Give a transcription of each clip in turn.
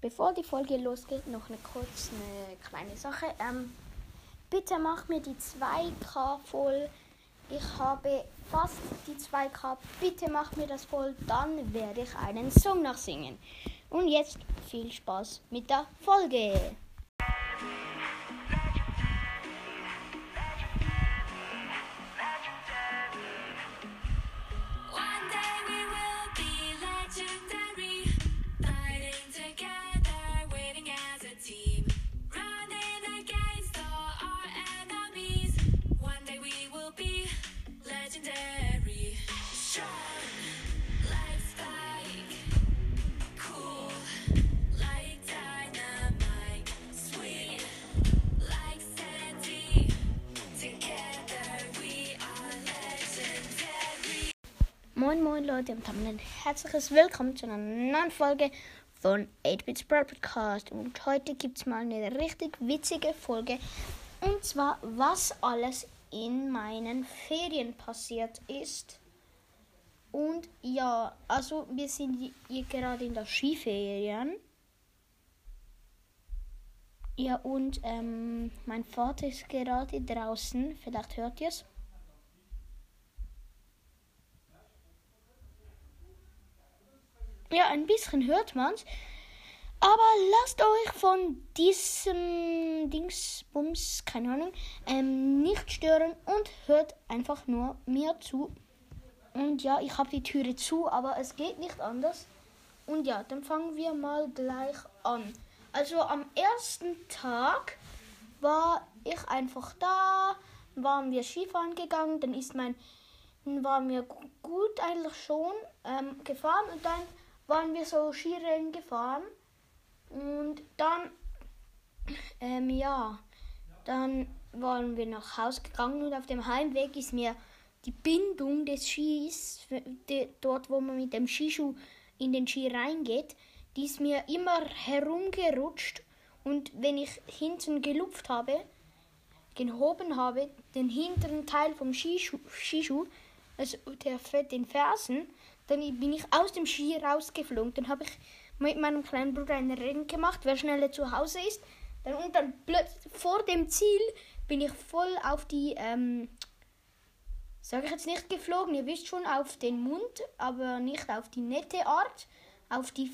Bevor die Folge losgeht, noch eine kurz eine kleine Sache. Ähm, bitte mach mir die 2K voll. Ich habe fast die 2K. Bitte mach mir das voll, dann werde ich einen Song nachsingen. Und jetzt viel Spaß mit der Folge. Leute und haben ein herzliches Willkommen zu einer neuen Folge von 8-Bits Brawl Podcast. Und heute gibt es mal eine richtig witzige Folge. Und zwar, was alles in meinen Ferien passiert ist. Und ja, also wir sind hier gerade in der Skiferien. Ja, und ähm, mein Vater ist gerade draußen. Vielleicht hört ihr es. Ja, ein bisschen hört man's. Aber lasst euch von diesem Dingsbums, keine Ahnung, ähm, nicht stören und hört einfach nur mir zu. Und ja, ich habe die Türe zu, aber es geht nicht anders. Und ja, dann fangen wir mal gleich an. Also am ersten Tag war ich einfach da, waren wir Skifahren gegangen, dann ist mein, waren wir gu- gut eigentlich schon ähm, gefahren und dann waren wir so Skirennen gefahren. Und dann, ähm, ja, dann waren wir nach Hause gegangen und auf dem Heimweg ist mir die Bindung des Skis, de- dort wo man mit dem Skischuh in den Ski reingeht, die ist mir immer herumgerutscht. Und wenn ich hinten gelupft habe, gehoben habe, den hinteren Teil vom Skischuh, Skischuh also der, den Fersen, dann bin ich aus dem Ski rausgeflogen. Dann habe ich mit meinem kleinen Bruder ein Rennen gemacht, wer schneller zu Hause ist. Dann, und dann plötzlich vor dem Ziel bin ich voll auf die, ähm, sage ich jetzt nicht geflogen, ihr wisst schon, auf den Mund, aber nicht auf die nette Art, auf die...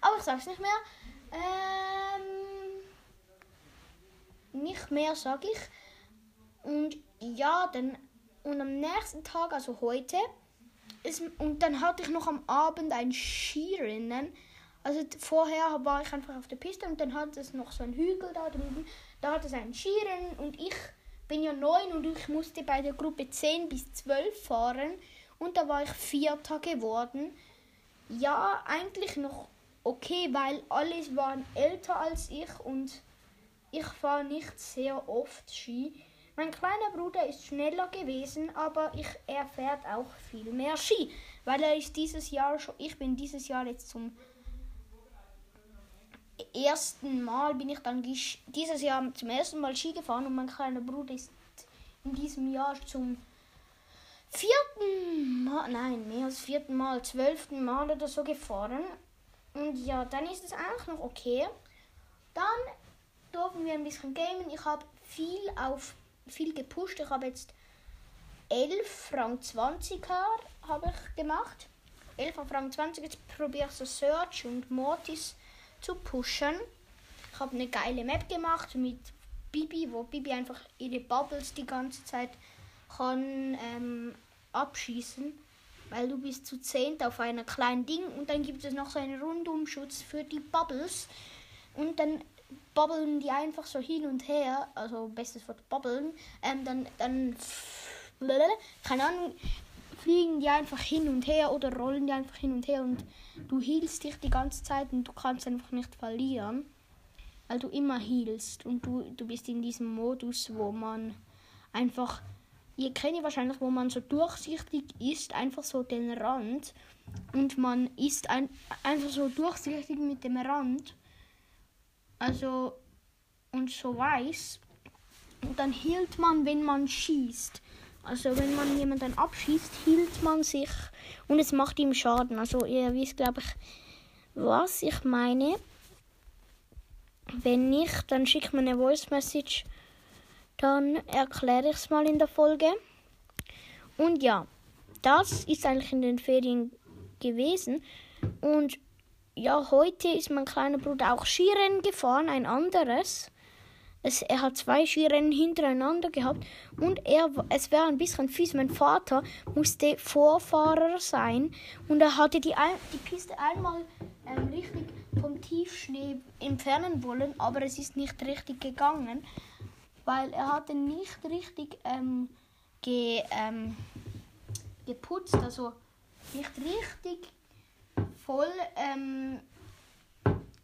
Aber ich sag's nicht mehr. Ähm, nicht mehr, sag ich. Und ja, dann und am nächsten Tag, also heute, ist, und dann hatte ich noch am Abend ein Skirennen. Also vorher war ich einfach auf der Piste und dann hat es noch so einen Hügel da drüben. Da hat es ein Skirennen und ich bin ja neun und ich musste bei der Gruppe 10 bis 12 fahren und da war ich Vierter geworden. Ja, eigentlich noch okay, weil alle waren älter als ich und ich fahre nicht sehr oft Ski. Mein kleiner Bruder ist schneller gewesen, aber ich, er fährt auch viel mehr Ski, weil er ist dieses Jahr schon, ich bin dieses Jahr jetzt zum ersten Mal bin ich dann dieses Jahr zum ersten Mal Ski gefahren und mein kleiner Bruder ist in diesem Jahr zum vierten Mal, nein, mehr als vierten Mal, zwölften Mal oder so gefahren. Und ja, dann ist es auch noch okay. Dann durften wir ein bisschen gamen. Ich habe viel auf viel gepusht. Ich habe jetzt 11 Frank 20er habe ich gemacht. 11 Frank 20. Jetzt probiere ich so Search und Mortis zu pushen. Ich habe eine geile Map gemacht mit Bibi, wo Bibi einfach ihre Bubbles die ganze Zeit kann ähm, abschießen. Weil du bist zu zehnt auf einer kleinen Ding und dann gibt es noch so einen Rundumschutz für die Bubbles. Und dann bobbeln die einfach so hin und her, also bestes Wort bobbeln, ähm, dann, dann, keine Ahnung, fliegen die einfach hin und her oder rollen die einfach hin und her und du healst dich die ganze Zeit und du kannst einfach nicht verlieren, weil du immer healst und du, du bist in diesem Modus, wo man einfach, ihr kennt ja wahrscheinlich, wo man so durchsichtig ist, einfach so den Rand und man ist ein, einfach so durchsichtig mit dem Rand also und so weiß. Und dann hielt man, wenn man schießt. Also wenn man jemanden abschießt, hielt man sich und es macht ihm Schaden. Also ihr wisst, glaube ich, was ich meine. Wenn nicht, dann schickt mir eine Voice Message. Dann erkläre ich es mal in der Folge. Und ja, das ist eigentlich in den Ferien gewesen. Und ja, heute ist mein kleiner Bruder auch Skirennen gefahren, ein anderes. Es, er hat zwei Skirennen hintereinander gehabt und er, es wäre ein bisschen fies. Mein Vater musste Vorfahrer sein und er hatte die, die Piste einmal ähm, richtig vom Tiefschnee entfernen wollen, aber es ist nicht richtig gegangen, weil er hatte nicht richtig ähm, ge, ähm, geputzt, also nicht richtig voll ähm,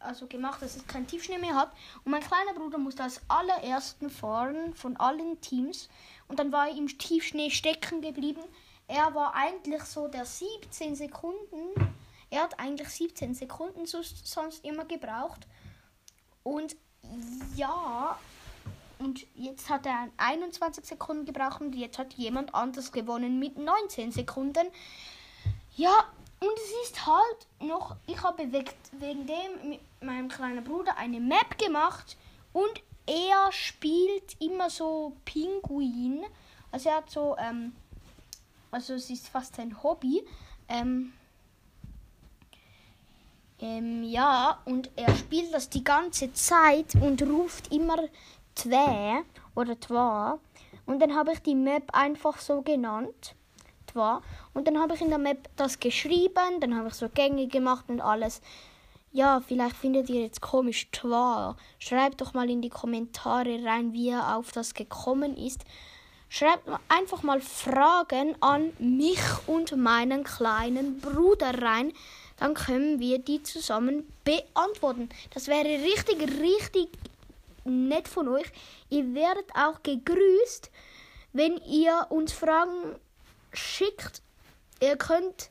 also gemacht, dass es keinen Tiefschnee mehr hat. Und mein kleiner Bruder musste als allerersten fahren von allen Teams. Und dann war er im Tiefschnee stecken geblieben. Er war eigentlich so der 17 Sekunden. Er hat eigentlich 17 Sekunden so, sonst immer gebraucht. Und ja, und jetzt hat er 21 Sekunden gebraucht und jetzt hat jemand anders gewonnen mit 19 Sekunden. Ja, und es ist halt noch, ich habe wegen, dem mit meinem kleinen Bruder eine Map gemacht und er spielt immer so Pinguin. Also er hat so, ähm, also es ist fast sein Hobby. Ähm, ähm, ja, und er spielt das die ganze Zeit und ruft immer Twe oder Twa. Und dann habe ich die Map einfach so genannt. Twa. Und dann habe ich in der Map das geschrieben, dann habe ich so Gänge gemacht und alles. Ja, vielleicht findet ihr jetzt komisch Twa. Schreibt doch mal in die Kommentare rein, wie er auf das gekommen ist. Schreibt einfach mal Fragen an mich und meinen kleinen Bruder rein. Dann können wir die zusammen beantworten. Das wäre richtig, richtig nett von euch. Ihr werdet auch gegrüßt, wenn ihr uns Fragen schickt. Ihr könnt,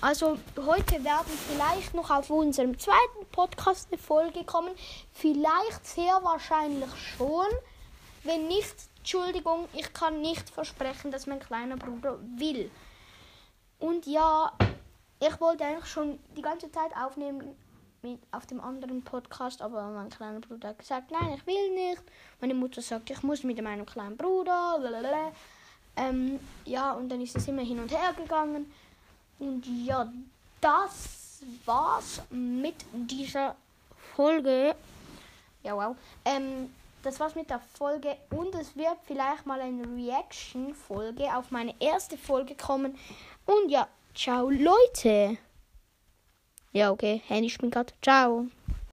also heute werden vielleicht noch auf unserem zweiten Podcast eine Folge kommen. Vielleicht sehr wahrscheinlich schon. Wenn nicht, Entschuldigung, ich kann nicht versprechen, dass mein kleiner Bruder will. Und ja, ich wollte eigentlich schon die ganze Zeit aufnehmen mit auf dem anderen Podcast, aber mein kleiner Bruder hat gesagt, nein, ich will nicht. Meine Mutter sagt, ich muss mit meinem kleinen Bruder. Blablabla. Ähm, ja, und dann ist es immer hin und her gegangen. Und ja, das war's mit dieser Folge. Ja, wow. Ähm, das war's mit der Folge und es wird vielleicht mal eine Reaction-Folge auf meine erste Folge kommen. Und ja, ciao Leute. Ja, okay, Handy spinnt grad. Ciao.